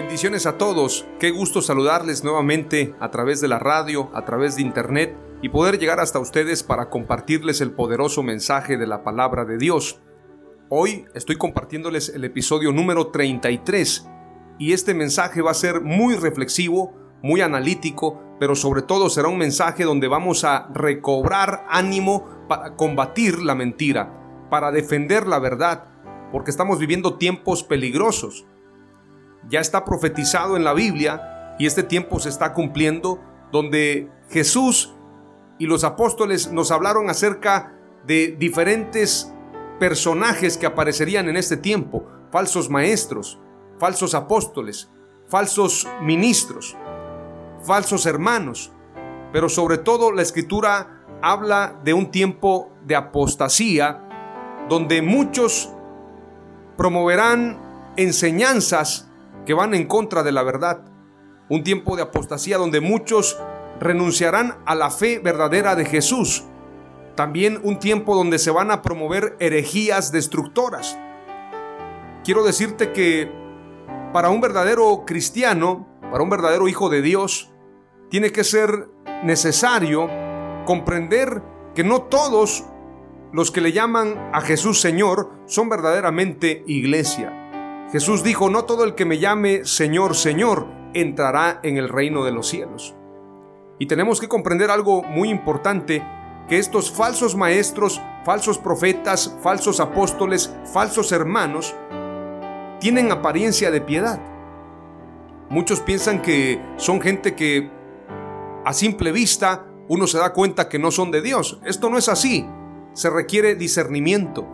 Bendiciones a todos, qué gusto saludarles nuevamente a través de la radio, a través de internet y poder llegar hasta ustedes para compartirles el poderoso mensaje de la palabra de Dios. Hoy estoy compartiéndoles el episodio número 33 y este mensaje va a ser muy reflexivo, muy analítico, pero sobre todo será un mensaje donde vamos a recobrar ánimo para combatir la mentira, para defender la verdad, porque estamos viviendo tiempos peligrosos ya está profetizado en la Biblia y este tiempo se está cumpliendo donde Jesús y los apóstoles nos hablaron acerca de diferentes personajes que aparecerían en este tiempo, falsos maestros, falsos apóstoles, falsos ministros, falsos hermanos, pero sobre todo la escritura habla de un tiempo de apostasía donde muchos promoverán enseñanzas que van en contra de la verdad. Un tiempo de apostasía donde muchos renunciarán a la fe verdadera de Jesús. También un tiempo donde se van a promover herejías destructoras. Quiero decirte que para un verdadero cristiano, para un verdadero hijo de Dios, tiene que ser necesario comprender que no todos los que le llaman a Jesús Señor son verdaderamente iglesia. Jesús dijo, no todo el que me llame Señor, Señor, entrará en el reino de los cielos. Y tenemos que comprender algo muy importante, que estos falsos maestros, falsos profetas, falsos apóstoles, falsos hermanos, tienen apariencia de piedad. Muchos piensan que son gente que a simple vista uno se da cuenta que no son de Dios. Esto no es así. Se requiere discernimiento,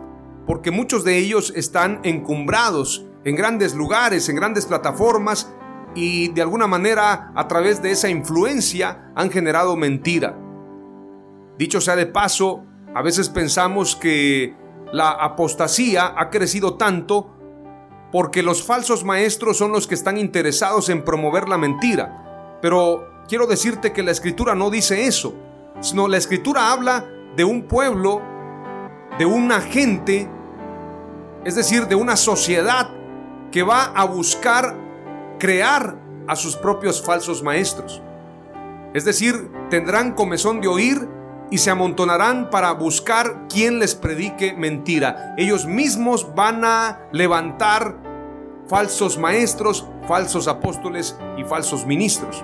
porque muchos de ellos están encumbrados en grandes lugares, en grandes plataformas y de alguna manera a través de esa influencia han generado mentira. Dicho sea de paso, a veces pensamos que la apostasía ha crecido tanto porque los falsos maestros son los que están interesados en promover la mentira. Pero quiero decirte que la escritura no dice eso, sino la escritura habla de un pueblo, de una gente, es decir, de una sociedad que va a buscar crear a sus propios falsos maestros. Es decir, tendrán comezón de oír y se amontonarán para buscar quien les predique mentira. Ellos mismos van a levantar falsos maestros, falsos apóstoles y falsos ministros.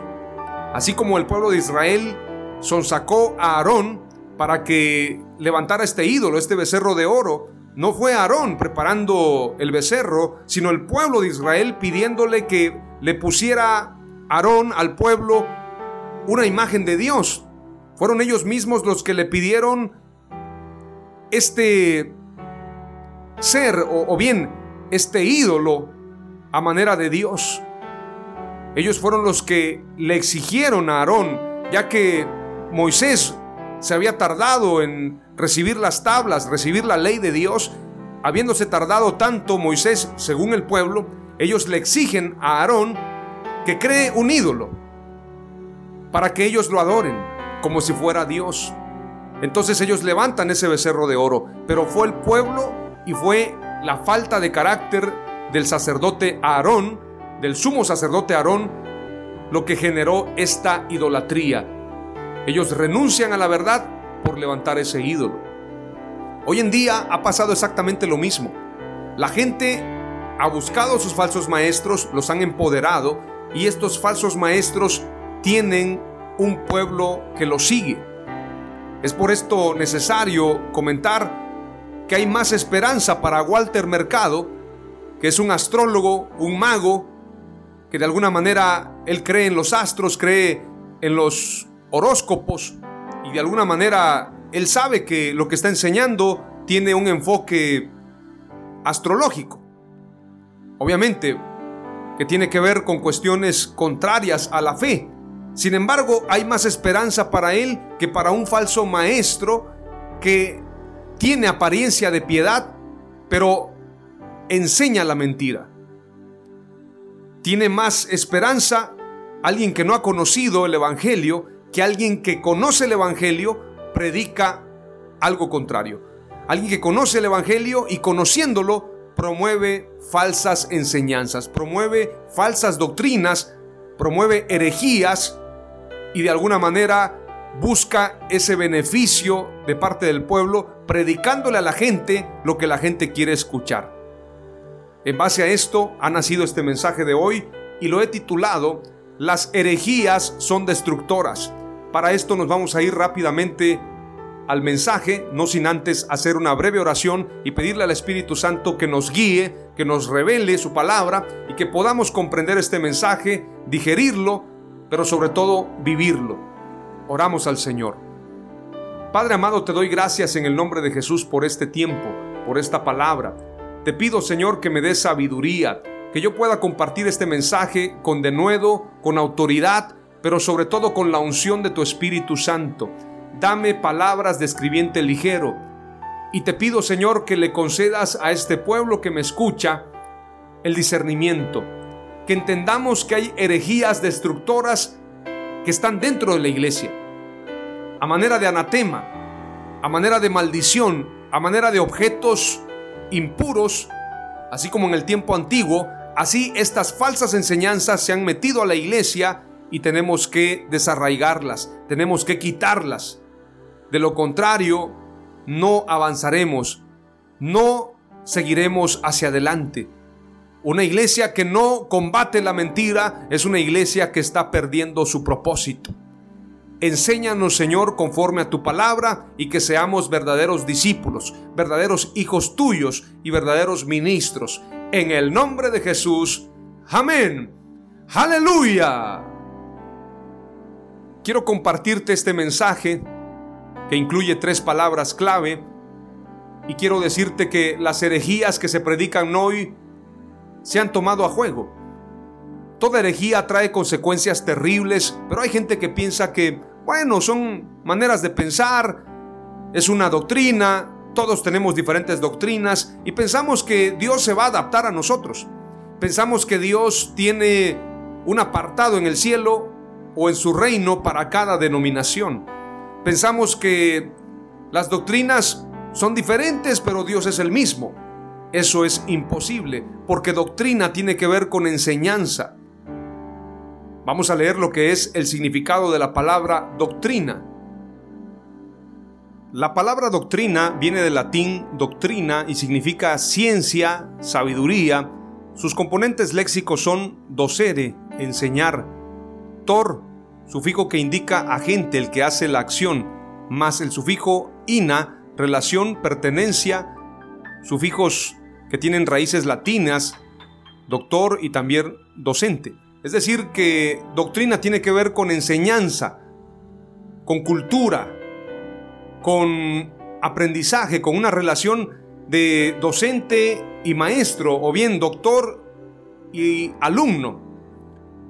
Así como el pueblo de Israel sonsacó a Aarón para que levantara este ídolo, este becerro de oro, no fue Aarón preparando el becerro, sino el pueblo de Israel pidiéndole que le pusiera Aarón al pueblo una imagen de Dios. Fueron ellos mismos los que le pidieron este ser o, bien este ídolo a manera de Dios. Ellos fueron los que le exigieron a Aarón, ya que Moisés se había tardado en recibir las tablas, recibir la ley de Dios, habiéndose tardado tanto Moisés, según el pueblo, ellos le exigen a Aarón que cree un ídolo para que ellos lo adoren como si fuera Dios. Entonces ellos levantan ese becerro de oro, pero fue el pueblo y fue la falta de carácter del sacerdote Aarón del sumo sacerdote Aarón lo que generó esta idolatría. Ellos renuncian a la verdad por levantar ese ídolo. Hoy en día ha pasado exactamente lo mismo. La gente ha buscado a sus falsos maestros, los han empoderado y estos falsos maestros tienen un pueblo que los sigue. Es por esto necesario comentar que hay más esperanza para Walter Mercado, que es un astrólogo, un mago, que de alguna manera él cree en los astros, cree en los horóscopos y de alguna manera él sabe que lo que está enseñando tiene un enfoque astrológico. Obviamente que tiene que ver con cuestiones contrarias a la fe. Sin embargo, hay más esperanza para él que para un falso maestro que tiene apariencia de piedad, pero enseña la mentira. Tiene más esperanza alguien que no ha conocido el Evangelio que alguien que conoce el Evangelio predica algo contrario. Alguien que conoce el Evangelio y conociéndolo promueve falsas enseñanzas, promueve falsas doctrinas, promueve herejías y de alguna manera busca ese beneficio de parte del pueblo predicándole a la gente lo que la gente quiere escuchar. En base a esto ha nacido este mensaje de hoy y lo he titulado Las herejías son destructoras. Para esto nos vamos a ir rápidamente al mensaje, no sin antes hacer una breve oración y pedirle al Espíritu Santo que nos guíe, que nos revele su palabra y que podamos comprender este mensaje, digerirlo, pero sobre todo vivirlo. Oramos al Señor. Padre amado, te doy gracias en el nombre de Jesús por este tiempo, por esta palabra. Te pido, Señor, que me des sabiduría, que yo pueda compartir este mensaje con denuedo, con autoridad, pero sobre todo con la unción de tu Espíritu Santo. Dame palabras de escribiente ligero. Y te pido, Señor, que le concedas a este pueblo que me escucha el discernimiento, que entendamos que hay herejías destructoras que están dentro de la iglesia, a manera de anatema, a manera de maldición, a manera de objetos impuros, así como en el tiempo antiguo, así estas falsas enseñanzas se han metido a la iglesia y tenemos que desarraigarlas, tenemos que quitarlas. De lo contrario, no avanzaremos, no seguiremos hacia adelante. Una iglesia que no combate la mentira es una iglesia que está perdiendo su propósito. Enséñanos, Señor, conforme a tu palabra y que seamos verdaderos discípulos, verdaderos hijos tuyos y verdaderos ministros. En el nombre de Jesús. Amén. Aleluya. Quiero compartirte este mensaje que incluye tres palabras clave y quiero decirte que las herejías que se predican hoy se han tomado a juego. Toda herejía trae consecuencias terribles, pero hay gente que piensa que bueno, son maneras de pensar, es una doctrina, todos tenemos diferentes doctrinas y pensamos que Dios se va a adaptar a nosotros. Pensamos que Dios tiene un apartado en el cielo o en su reino para cada denominación. Pensamos que las doctrinas son diferentes, pero Dios es el mismo. Eso es imposible, porque doctrina tiene que ver con enseñanza. Vamos a leer lo que es el significado de la palabra doctrina. La palabra doctrina viene del latín doctrina y significa ciencia, sabiduría. Sus componentes léxicos son docere, enseñar, tor, sufijo que indica agente, el que hace la acción, más el sufijo ina, relación, pertenencia, sufijos que tienen raíces latinas, doctor y también docente. Es decir, que doctrina tiene que ver con enseñanza, con cultura, con aprendizaje, con una relación de docente y maestro, o bien doctor y alumno.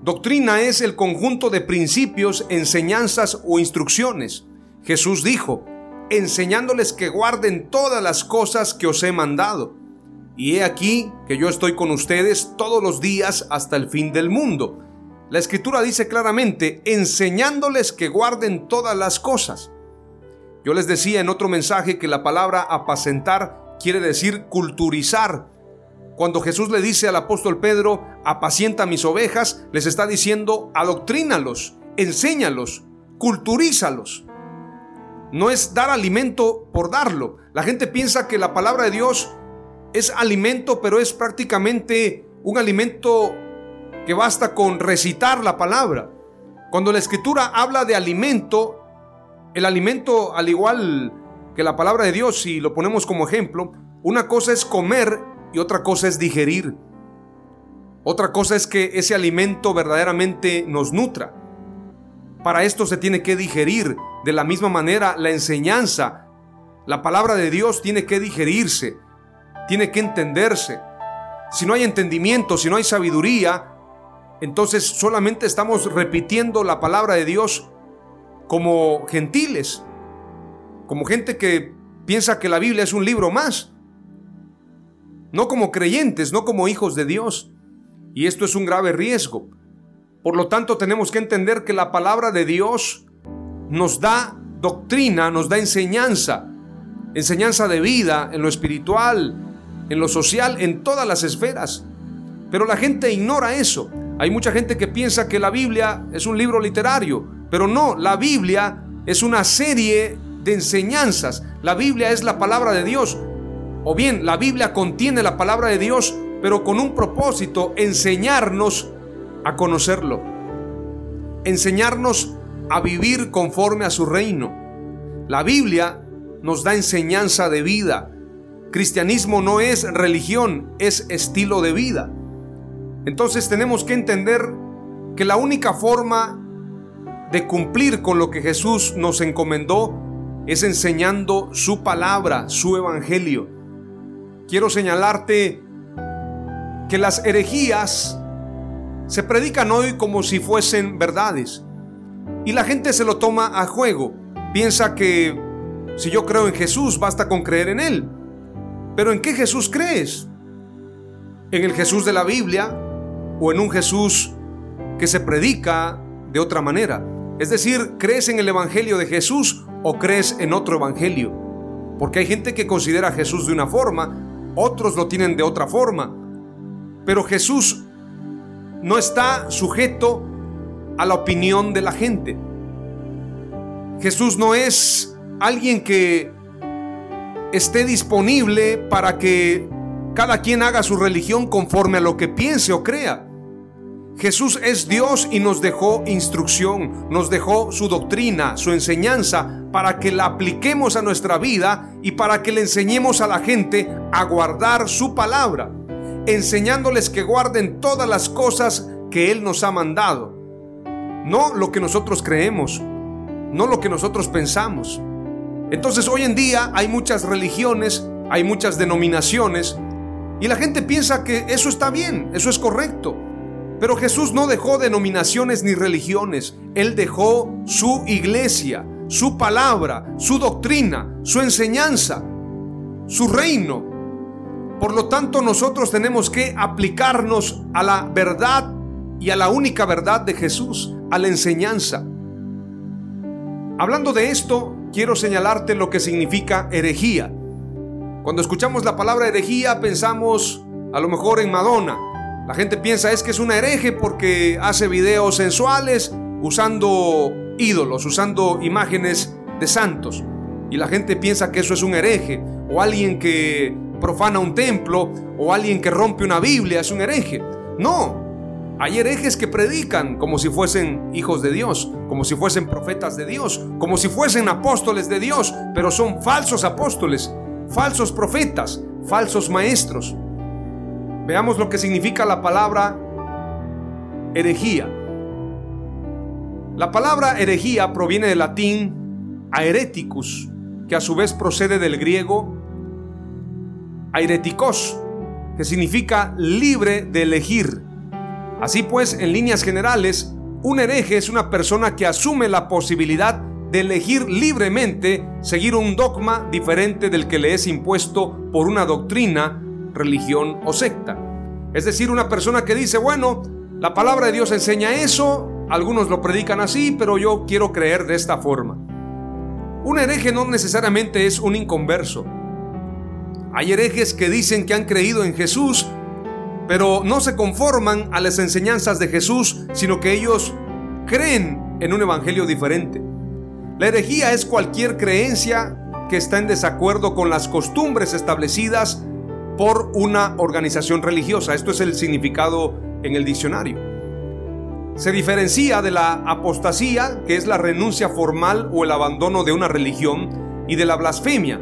Doctrina es el conjunto de principios, enseñanzas o instrucciones. Jesús dijo, enseñándoles que guarden todas las cosas que os he mandado. Y he aquí que yo estoy con ustedes todos los días hasta el fin del mundo. La escritura dice claramente, enseñándoles que guarden todas las cosas. Yo les decía en otro mensaje que la palabra apacentar quiere decir culturizar, cuando Jesús le dice al apóstol Pedro, apacienta mis ovejas, les está diciendo, adoctrínalos, enséñalos, culturízalos. No es dar alimento por darlo. La gente piensa que la palabra de Dios es alimento, pero es prácticamente un alimento que basta con recitar la palabra. Cuando la escritura habla de alimento, el alimento al igual que la palabra de Dios, si lo ponemos como ejemplo, una cosa es comer y otra cosa es digerir. Otra cosa es que ese alimento verdaderamente nos nutra. Para esto se tiene que digerir. De la misma manera, la enseñanza, la palabra de Dios tiene que digerirse, tiene que entenderse. Si no hay entendimiento, si no hay sabiduría, entonces solamente estamos repitiendo la palabra de Dios como gentiles, como gente que piensa que la Biblia es un libro más, no como creyentes, no como hijos de Dios. Y esto es un grave riesgo. Por lo tanto, tenemos que entender que la palabra de Dios nos da doctrina, nos da enseñanza, enseñanza de vida en lo espiritual, en lo social, en todas las esferas. Pero la gente ignora eso. Hay mucha gente que piensa que la Biblia es un libro literario, pero no, la Biblia es una serie de enseñanzas. La Biblia es la palabra de Dios. O bien, la Biblia contiene la palabra de Dios, pero con un propósito, enseñarnos a conocerlo. Enseñarnos a vivir conforme a su reino. La Biblia nos da enseñanza de vida. Cristianismo no es religión, es estilo de vida. Entonces tenemos que entender que la única forma de cumplir con lo que Jesús nos encomendó es enseñando su palabra, su evangelio. Quiero señalarte que las herejías se predican hoy como si fuesen verdades y la gente se lo toma a juego. Piensa que si yo creo en Jesús basta con creer en Él. Pero ¿en qué Jesús crees? ¿En el Jesús de la Biblia? o en un Jesús que se predica de otra manera. Es decir, ¿crees en el Evangelio de Jesús o crees en otro Evangelio? Porque hay gente que considera a Jesús de una forma, otros lo tienen de otra forma. Pero Jesús no está sujeto a la opinión de la gente. Jesús no es alguien que esté disponible para que cada quien haga su religión conforme a lo que piense o crea. Jesús es Dios y nos dejó instrucción, nos dejó su doctrina, su enseñanza, para que la apliquemos a nuestra vida y para que le enseñemos a la gente a guardar su palabra, enseñándoles que guarden todas las cosas que Él nos ha mandado. No lo que nosotros creemos, no lo que nosotros pensamos. Entonces hoy en día hay muchas religiones, hay muchas denominaciones, y la gente piensa que eso está bien, eso es correcto. Pero Jesús no dejó denominaciones ni religiones, Él dejó su iglesia, su palabra, su doctrina, su enseñanza, su reino. Por lo tanto, nosotros tenemos que aplicarnos a la verdad y a la única verdad de Jesús, a la enseñanza. Hablando de esto, quiero señalarte lo que significa herejía. Cuando escuchamos la palabra herejía pensamos a lo mejor en Madonna, la gente piensa es que es una hereje porque hace videos sensuales usando ídolos, usando imágenes de santos. Y la gente piensa que eso es un hereje o alguien que profana un templo o alguien que rompe una Biblia es un hereje. No, hay herejes que predican como si fuesen hijos de Dios, como si fuesen profetas de Dios, como si fuesen apóstoles de Dios, pero son falsos apóstoles, falsos profetas, falsos maestros. Veamos lo que significa la palabra herejía. La palabra herejía proviene del latín aereticus, que a su vez procede del griego aeretikos, que significa libre de elegir. Así pues, en líneas generales, un hereje es una persona que asume la posibilidad de elegir libremente seguir un dogma diferente del que le es impuesto por una doctrina religión o secta. Es decir, una persona que dice, bueno, la palabra de Dios enseña eso, algunos lo predican así, pero yo quiero creer de esta forma. Un hereje no necesariamente es un inconverso. Hay herejes que dicen que han creído en Jesús, pero no se conforman a las enseñanzas de Jesús, sino que ellos creen en un evangelio diferente. La herejía es cualquier creencia que está en desacuerdo con las costumbres establecidas por una organización religiosa. Esto es el significado en el diccionario. Se diferencia de la apostasía, que es la renuncia formal o el abandono de una religión, y de la blasfemia,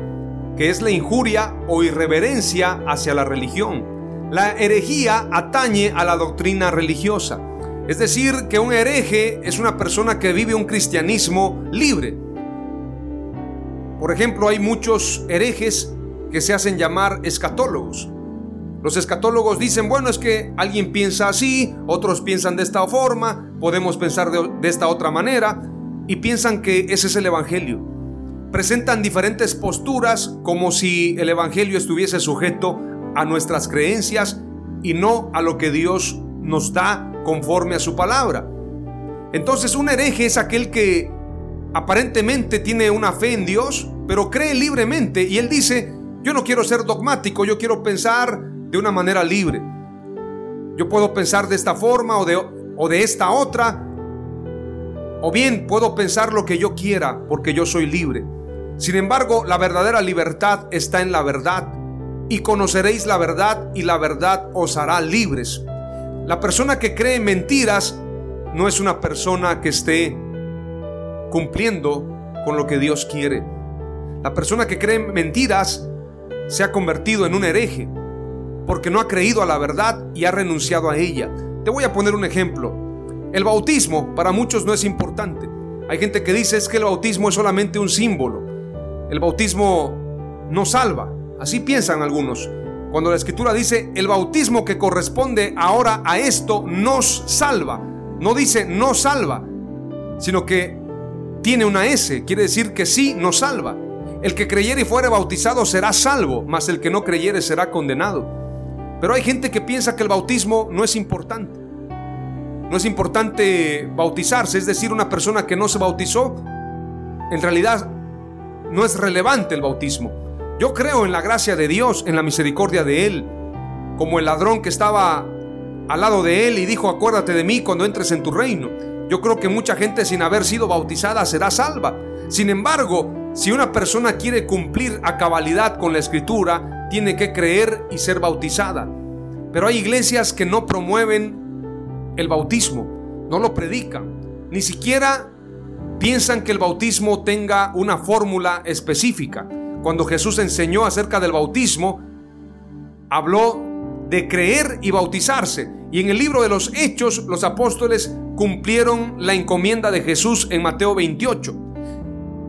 que es la injuria o irreverencia hacia la religión. La herejía atañe a la doctrina religiosa. Es decir, que un hereje es una persona que vive un cristianismo libre. Por ejemplo, hay muchos herejes que se hacen llamar escatólogos. Los escatólogos dicen, bueno, es que alguien piensa así, otros piensan de esta forma, podemos pensar de, de esta otra manera, y piensan que ese es el Evangelio. Presentan diferentes posturas como si el Evangelio estuviese sujeto a nuestras creencias y no a lo que Dios nos da conforme a su palabra. Entonces un hereje es aquel que aparentemente tiene una fe en Dios, pero cree libremente y él dice, yo no quiero ser dogmático, yo quiero pensar de una manera libre. Yo puedo pensar de esta forma o de, o de esta otra, o bien puedo pensar lo que yo quiera porque yo soy libre. Sin embargo, la verdadera libertad está en la verdad y conoceréis la verdad y la verdad os hará libres. La persona que cree mentiras no es una persona que esté cumpliendo con lo que Dios quiere. La persona que cree mentiras se ha convertido en un hereje porque no ha creído a la verdad y ha renunciado a ella. Te voy a poner un ejemplo. El bautismo para muchos no es importante. Hay gente que dice es que el bautismo es solamente un símbolo. El bautismo no salva. Así piensan algunos. Cuando la escritura dice, el bautismo que corresponde ahora a esto nos salva. No dice no salva, sino que tiene una S, quiere decir que sí nos salva. El que creyere y fuere bautizado será salvo, mas el que no creyere será condenado. Pero hay gente que piensa que el bautismo no es importante. No es importante bautizarse, es decir, una persona que no se bautizó, en realidad no es relevante el bautismo. Yo creo en la gracia de Dios, en la misericordia de Él, como el ladrón que estaba al lado de Él y dijo, acuérdate de mí cuando entres en tu reino. Yo creo que mucha gente sin haber sido bautizada será salva. Sin embargo, si una persona quiere cumplir a cabalidad con la escritura, tiene que creer y ser bautizada. Pero hay iglesias que no promueven el bautismo, no lo predican, ni siquiera piensan que el bautismo tenga una fórmula específica. Cuando Jesús enseñó acerca del bautismo, habló de creer y bautizarse. Y en el libro de los Hechos, los apóstoles cumplieron la encomienda de Jesús en Mateo 28,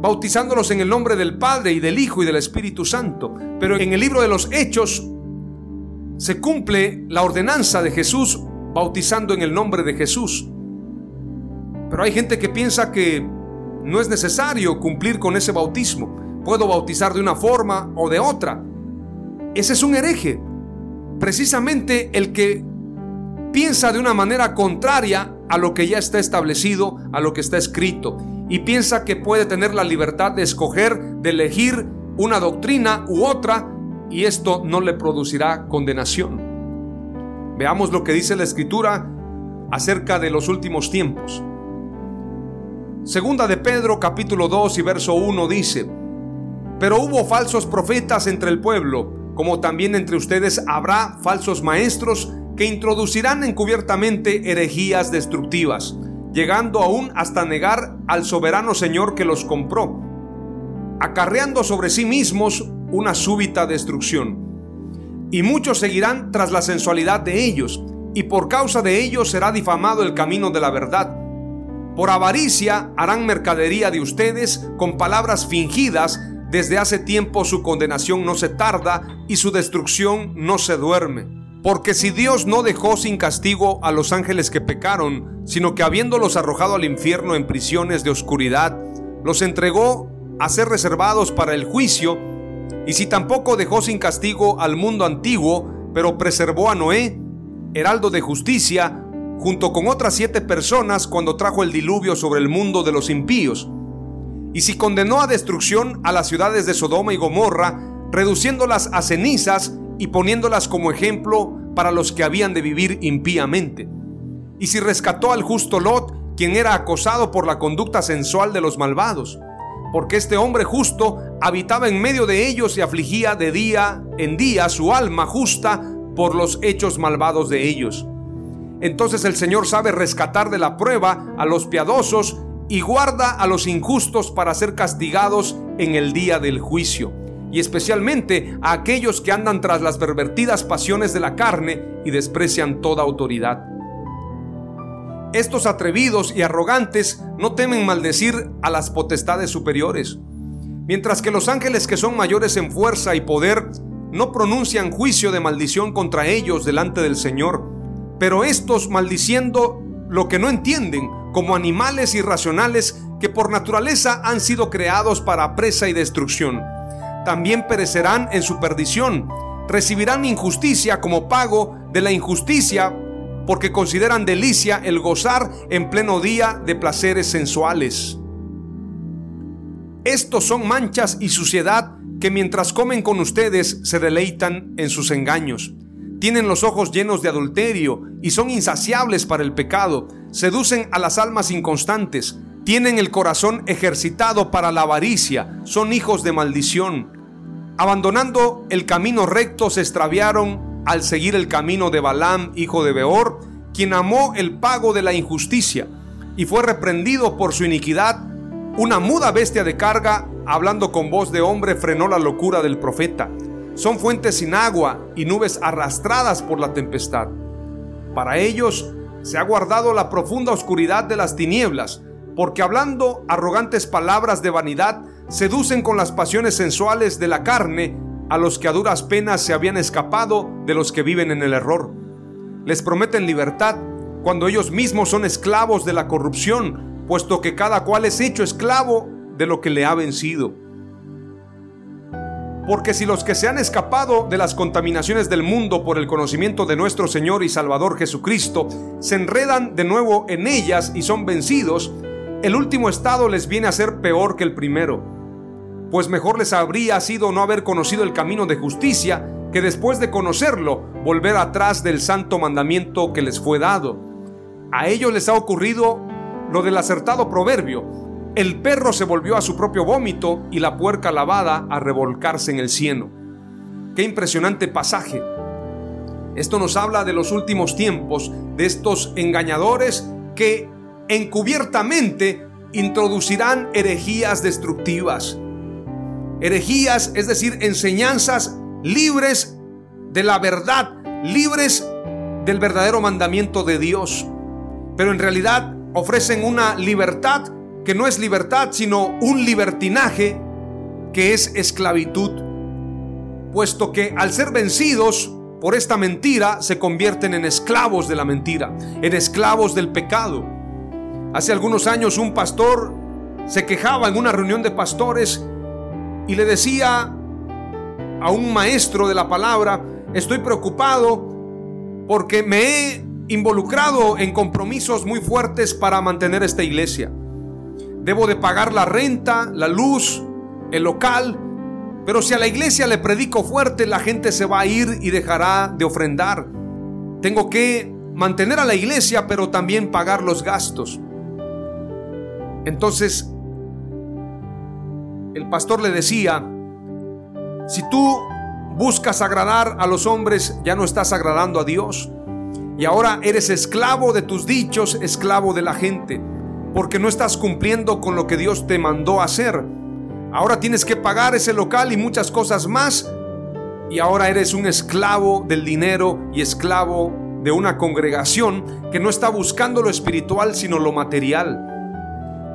bautizándolos en el nombre del Padre y del Hijo y del Espíritu Santo. Pero en el libro de los Hechos se cumple la ordenanza de Jesús bautizando en el nombre de Jesús. Pero hay gente que piensa que no es necesario cumplir con ese bautismo puedo bautizar de una forma o de otra. Ese es un hereje. Precisamente el que piensa de una manera contraria a lo que ya está establecido, a lo que está escrito, y piensa que puede tener la libertad de escoger, de elegir una doctrina u otra, y esto no le producirá condenación. Veamos lo que dice la escritura acerca de los últimos tiempos. Segunda de Pedro capítulo 2 y verso 1 dice, pero hubo falsos profetas entre el pueblo, como también entre ustedes habrá falsos maestros que introducirán encubiertamente herejías destructivas, llegando aún hasta negar al soberano Señor que los compró, acarreando sobre sí mismos una súbita destrucción. Y muchos seguirán tras la sensualidad de ellos, y por causa de ellos será difamado el camino de la verdad. Por avaricia harán mercadería de ustedes con palabras fingidas, desde hace tiempo su condenación no se tarda y su destrucción no se duerme. Porque si Dios no dejó sin castigo a los ángeles que pecaron, sino que habiéndolos arrojado al infierno en prisiones de oscuridad, los entregó a ser reservados para el juicio, y si tampoco dejó sin castigo al mundo antiguo, pero preservó a Noé, heraldo de justicia, junto con otras siete personas cuando trajo el diluvio sobre el mundo de los impíos, y si condenó a destrucción a las ciudades de Sodoma y Gomorra, reduciéndolas a cenizas y poniéndolas como ejemplo para los que habían de vivir impíamente. Y si rescató al justo Lot, quien era acosado por la conducta sensual de los malvados, porque este hombre justo habitaba en medio de ellos y afligía de día en día su alma justa por los hechos malvados de ellos. Entonces el Señor sabe rescatar de la prueba a los piadosos y guarda a los injustos para ser castigados en el día del juicio, y especialmente a aquellos que andan tras las pervertidas pasiones de la carne y desprecian toda autoridad. Estos atrevidos y arrogantes no temen maldecir a las potestades superiores, mientras que los ángeles que son mayores en fuerza y poder no pronuncian juicio de maldición contra ellos delante del Señor, pero estos maldiciendo lo que no entienden, como animales irracionales que por naturaleza han sido creados para presa y destrucción. También perecerán en su perdición, recibirán injusticia como pago de la injusticia, porque consideran delicia el gozar en pleno día de placeres sensuales. Estos son manchas y suciedad que mientras comen con ustedes se deleitan en sus engaños. Tienen los ojos llenos de adulterio y son insaciables para el pecado. Seducen a las almas inconstantes. Tienen el corazón ejercitado para la avaricia. Son hijos de maldición. Abandonando el camino recto se extraviaron al seguir el camino de Balaam, hijo de Beor, quien amó el pago de la injusticia y fue reprendido por su iniquidad. Una muda bestia de carga, hablando con voz de hombre, frenó la locura del profeta son fuentes sin agua y nubes arrastradas por la tempestad. Para ellos se ha guardado la profunda oscuridad de las tinieblas, porque hablando arrogantes palabras de vanidad, seducen con las pasiones sensuales de la carne a los que a duras penas se habían escapado de los que viven en el error. Les prometen libertad cuando ellos mismos son esclavos de la corrupción, puesto que cada cual es hecho esclavo de lo que le ha vencido. Porque si los que se han escapado de las contaminaciones del mundo por el conocimiento de nuestro Señor y Salvador Jesucristo se enredan de nuevo en ellas y son vencidos, el último estado les viene a ser peor que el primero. Pues mejor les habría sido no haber conocido el camino de justicia que después de conocerlo volver atrás del santo mandamiento que les fue dado. A ellos les ha ocurrido lo del acertado proverbio, el perro se volvió a su propio vómito y la puerca lavada a revolcarse en el cieno. Qué impresionante pasaje. Esto nos habla de los últimos tiempos, de estos engañadores que encubiertamente introducirán herejías destructivas. Herejías, es decir, enseñanzas libres de la verdad, libres del verdadero mandamiento de Dios. Pero en realidad ofrecen una libertad que no es libertad, sino un libertinaje que es esclavitud, puesto que al ser vencidos por esta mentira se convierten en esclavos de la mentira, en esclavos del pecado. Hace algunos años un pastor se quejaba en una reunión de pastores y le decía a un maestro de la palabra, estoy preocupado porque me he involucrado en compromisos muy fuertes para mantener esta iglesia. Debo de pagar la renta, la luz, el local. Pero si a la iglesia le predico fuerte, la gente se va a ir y dejará de ofrendar. Tengo que mantener a la iglesia, pero también pagar los gastos. Entonces, el pastor le decía, si tú buscas agradar a los hombres, ya no estás agradando a Dios. Y ahora eres esclavo de tus dichos, esclavo de la gente porque no estás cumpliendo con lo que Dios te mandó hacer. Ahora tienes que pagar ese local y muchas cosas más. Y ahora eres un esclavo del dinero y esclavo de una congregación que no está buscando lo espiritual sino lo material.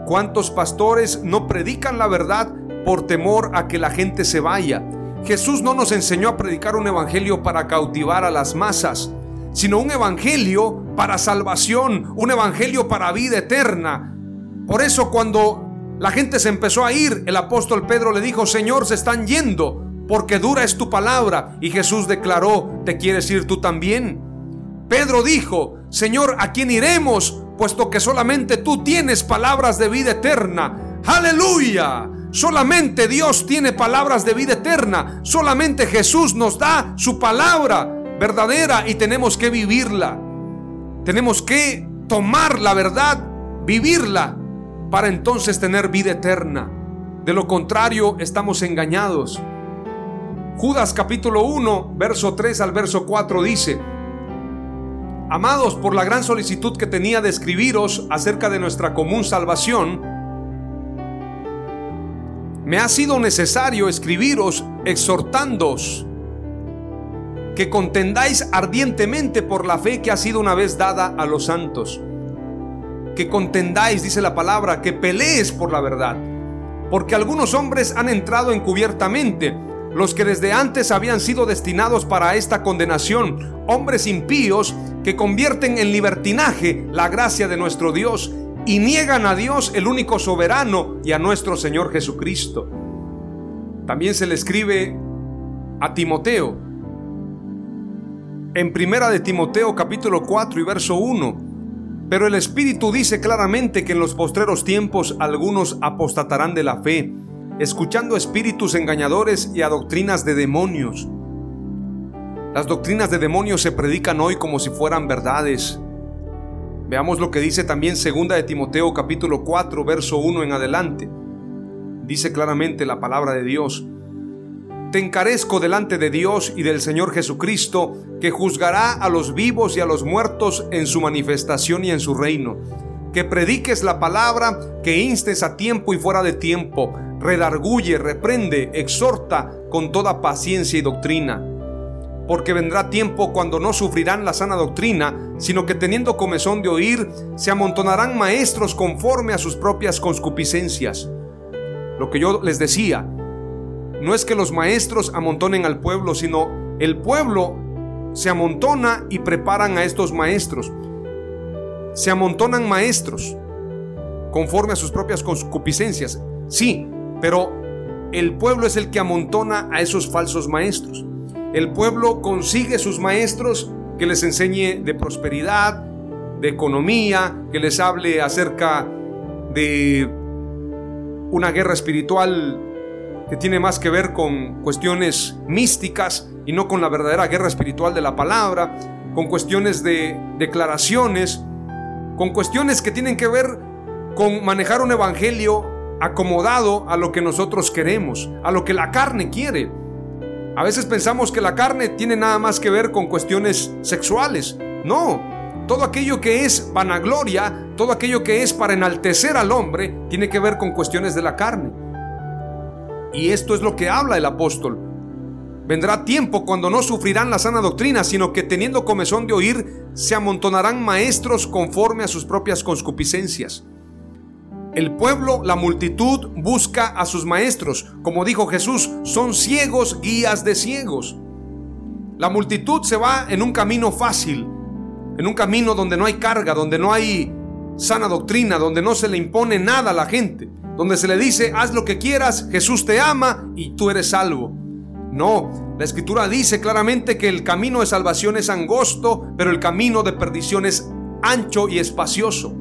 ¿Cuántos pastores no predican la verdad por temor a que la gente se vaya? Jesús no nos enseñó a predicar un evangelio para cautivar a las masas sino un evangelio para salvación, un evangelio para vida eterna. Por eso cuando la gente se empezó a ir, el apóstol Pedro le dijo, Señor, se están yendo, porque dura es tu palabra. Y Jesús declaró, ¿te quieres ir tú también? Pedro dijo, Señor, ¿a quién iremos? Puesto que solamente tú tienes palabras de vida eterna. Aleluya. Solamente Dios tiene palabras de vida eterna. Solamente Jesús nos da su palabra verdadera y tenemos que vivirla. Tenemos que tomar la verdad, vivirla, para entonces tener vida eterna. De lo contrario, estamos engañados. Judas capítulo 1, verso 3 al verso 4 dice, Amados, por la gran solicitud que tenía de escribiros acerca de nuestra común salvación, me ha sido necesario escribiros exhortándoos que contendáis ardientemente por la fe que ha sido una vez dada a los santos. Que contendáis, dice la palabra, que pelees por la verdad. Porque algunos hombres han entrado encubiertamente, los que desde antes habían sido destinados para esta condenación, hombres impíos que convierten en libertinaje la gracia de nuestro Dios y niegan a Dios el único soberano y a nuestro Señor Jesucristo. También se le escribe a Timoteo, en Primera de Timoteo capítulo 4 y verso 1. Pero el Espíritu dice claramente que en los postreros tiempos algunos apostatarán de la fe, escuchando espíritus engañadores y a doctrinas de demonios. Las doctrinas de demonios se predican hoy como si fueran verdades. Veamos lo que dice también Segunda de Timoteo capítulo 4 verso 1 en adelante. Dice claramente la palabra de Dios. Te encarezco delante de Dios y del Señor Jesucristo, que juzgará a los vivos y a los muertos en su manifestación y en su reino. Que prediques la palabra, que instes a tiempo y fuera de tiempo, redarguye, reprende, exhorta con toda paciencia y doctrina. Porque vendrá tiempo cuando no sufrirán la sana doctrina, sino que teniendo comezón de oír, se amontonarán maestros conforme a sus propias concupiscencias. Lo que yo les decía, no es que los maestros amontonen al pueblo, sino el pueblo se amontona y preparan a estos maestros. Se amontonan maestros conforme a sus propias concupiscencias. Sí, pero el pueblo es el que amontona a esos falsos maestros. El pueblo consigue sus maestros que les enseñe de prosperidad, de economía, que les hable acerca de una guerra espiritual que tiene más que ver con cuestiones místicas y no con la verdadera guerra espiritual de la palabra, con cuestiones de declaraciones, con cuestiones que tienen que ver con manejar un evangelio acomodado a lo que nosotros queremos, a lo que la carne quiere. A veces pensamos que la carne tiene nada más que ver con cuestiones sexuales. No, todo aquello que es vanagloria, todo aquello que es para enaltecer al hombre, tiene que ver con cuestiones de la carne. Y esto es lo que habla el apóstol. Vendrá tiempo cuando no sufrirán la sana doctrina, sino que teniendo comezón de oír, se amontonarán maestros conforme a sus propias concupiscencias. El pueblo, la multitud, busca a sus maestros. Como dijo Jesús, son ciegos guías de ciegos. La multitud se va en un camino fácil, en un camino donde no hay carga, donde no hay sana doctrina, donde no se le impone nada a la gente donde se le dice, haz lo que quieras, Jesús te ama y tú eres salvo. No, la escritura dice claramente que el camino de salvación es angosto, pero el camino de perdición es ancho y espacioso.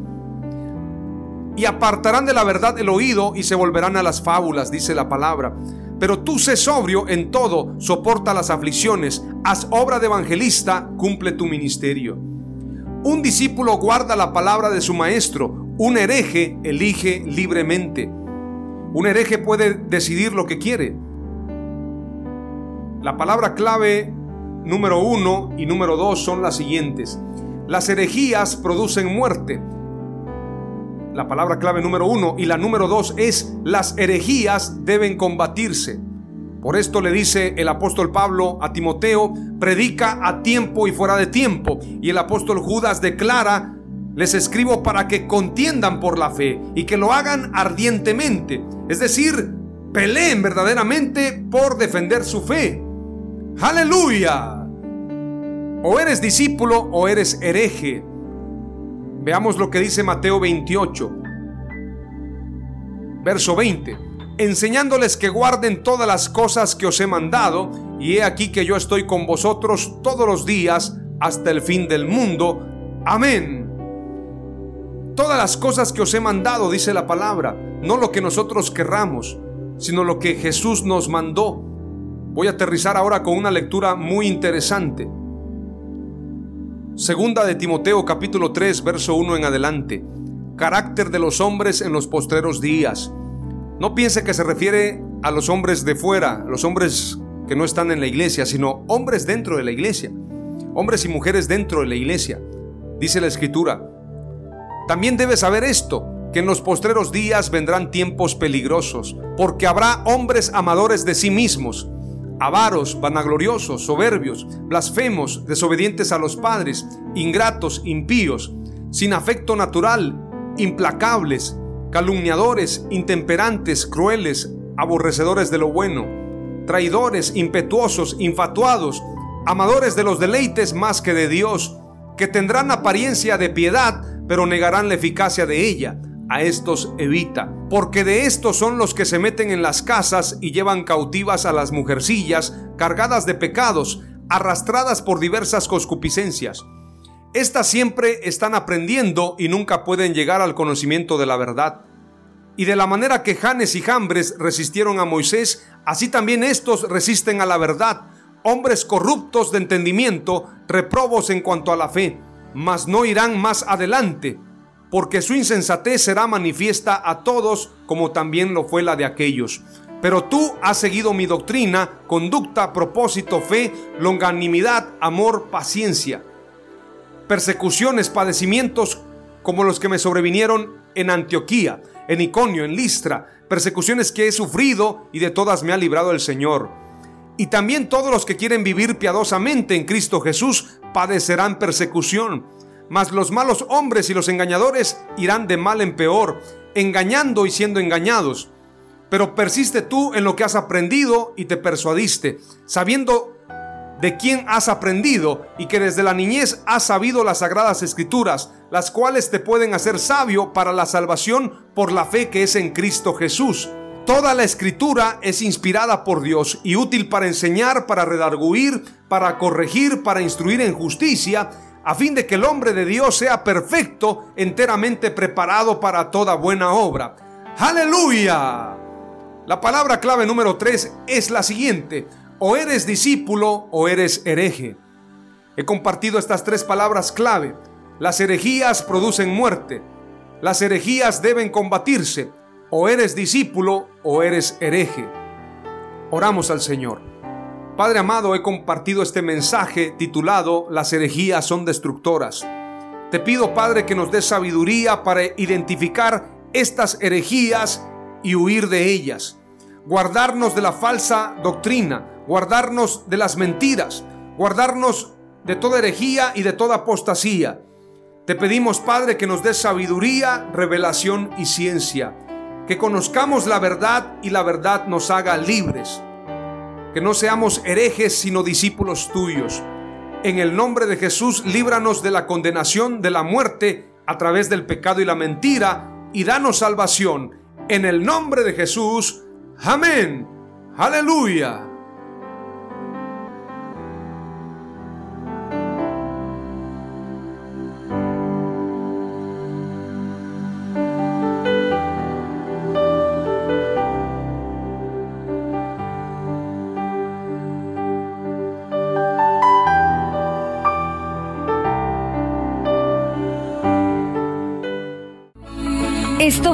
Y apartarán de la verdad el oído y se volverán a las fábulas, dice la palabra. Pero tú sé sobrio en todo, soporta las aflicciones, haz obra de evangelista, cumple tu ministerio. Un discípulo guarda la palabra de su maestro, un hereje elige libremente. Un hereje puede decidir lo que quiere. La palabra clave número uno y número dos son las siguientes. Las herejías producen muerte. La palabra clave número uno y la número dos es las herejías deben combatirse. Por esto le dice el apóstol Pablo a Timoteo, predica a tiempo y fuera de tiempo. Y el apóstol Judas declara les escribo para que contiendan por la fe y que lo hagan ardientemente, es decir, peleen verdaderamente por defender su fe. Aleluya. O eres discípulo o eres hereje. Veamos lo que dice Mateo 28, verso 20. Enseñándoles que guarden todas las cosas que os he mandado, y he aquí que yo estoy con vosotros todos los días hasta el fin del mundo. Amén. Todas las cosas que os he mandado, dice la palabra, no lo que nosotros querramos, sino lo que Jesús nos mandó. Voy a aterrizar ahora con una lectura muy interesante. Segunda de Timoteo capítulo 3 verso 1 en adelante. Carácter de los hombres en los postreros días. No piense que se refiere a los hombres de fuera, los hombres que no están en la iglesia, sino hombres dentro de la iglesia. Hombres y mujeres dentro de la iglesia. Dice la escritura. También debes saber esto, que en los postreros días vendrán tiempos peligrosos, porque habrá hombres amadores de sí mismos, avaros, vanagloriosos, soberbios, blasfemos, desobedientes a los padres, ingratos, impíos, sin afecto natural, implacables, calumniadores, intemperantes, crueles, aborrecedores de lo bueno, traidores, impetuosos, infatuados, amadores de los deleites más que de Dios, que tendrán apariencia de piedad, pero negarán la eficacia de ella a estos evita, porque de estos son los que se meten en las casas y llevan cautivas a las mujercillas, cargadas de pecados, arrastradas por diversas concupiscencias. Estas siempre están aprendiendo y nunca pueden llegar al conocimiento de la verdad. Y de la manera que Janes y Jambres resistieron a Moisés, así también estos resisten a la verdad, hombres corruptos de entendimiento, reprobos en cuanto a la fe, mas no irán más adelante porque su insensatez será manifiesta a todos como también lo fue la de aquellos. Pero tú has seguido mi doctrina, conducta, propósito, fe, longanimidad, amor, paciencia. Persecuciones, padecimientos como los que me sobrevinieron en Antioquía, en Iconio, en Listra, persecuciones que he sufrido y de todas me ha librado el Señor. Y también todos los que quieren vivir piadosamente en Cristo Jesús padecerán persecución mas los malos hombres y los engañadores irán de mal en peor, engañando y siendo engañados. Pero persiste tú en lo que has aprendido y te persuadiste, sabiendo de quién has aprendido y que desde la niñez has sabido las sagradas escrituras, las cuales te pueden hacer sabio para la salvación por la fe que es en Cristo Jesús. Toda la escritura es inspirada por Dios y útil para enseñar, para redarguir, para corregir, para instruir en justicia, a fin de que el hombre de Dios sea perfecto, enteramente preparado para toda buena obra. Aleluya. La palabra clave número 3 es la siguiente. O eres discípulo o eres hereje. He compartido estas tres palabras clave. Las herejías producen muerte. Las herejías deben combatirse. O eres discípulo o eres hereje. Oramos al Señor. Padre amado, he compartido este mensaje titulado Las herejías son destructoras. Te pido, Padre, que nos des sabiduría para identificar estas herejías y huir de ellas. Guardarnos de la falsa doctrina, guardarnos de las mentiras, guardarnos de toda herejía y de toda apostasía. Te pedimos, Padre, que nos des sabiduría, revelación y ciencia. Que conozcamos la verdad y la verdad nos haga libres que no seamos herejes sino discípulos tuyos. En el nombre de Jesús, líbranos de la condenación de la muerte a través del pecado y la mentira y danos salvación. En el nombre de Jesús, amén. Aleluya.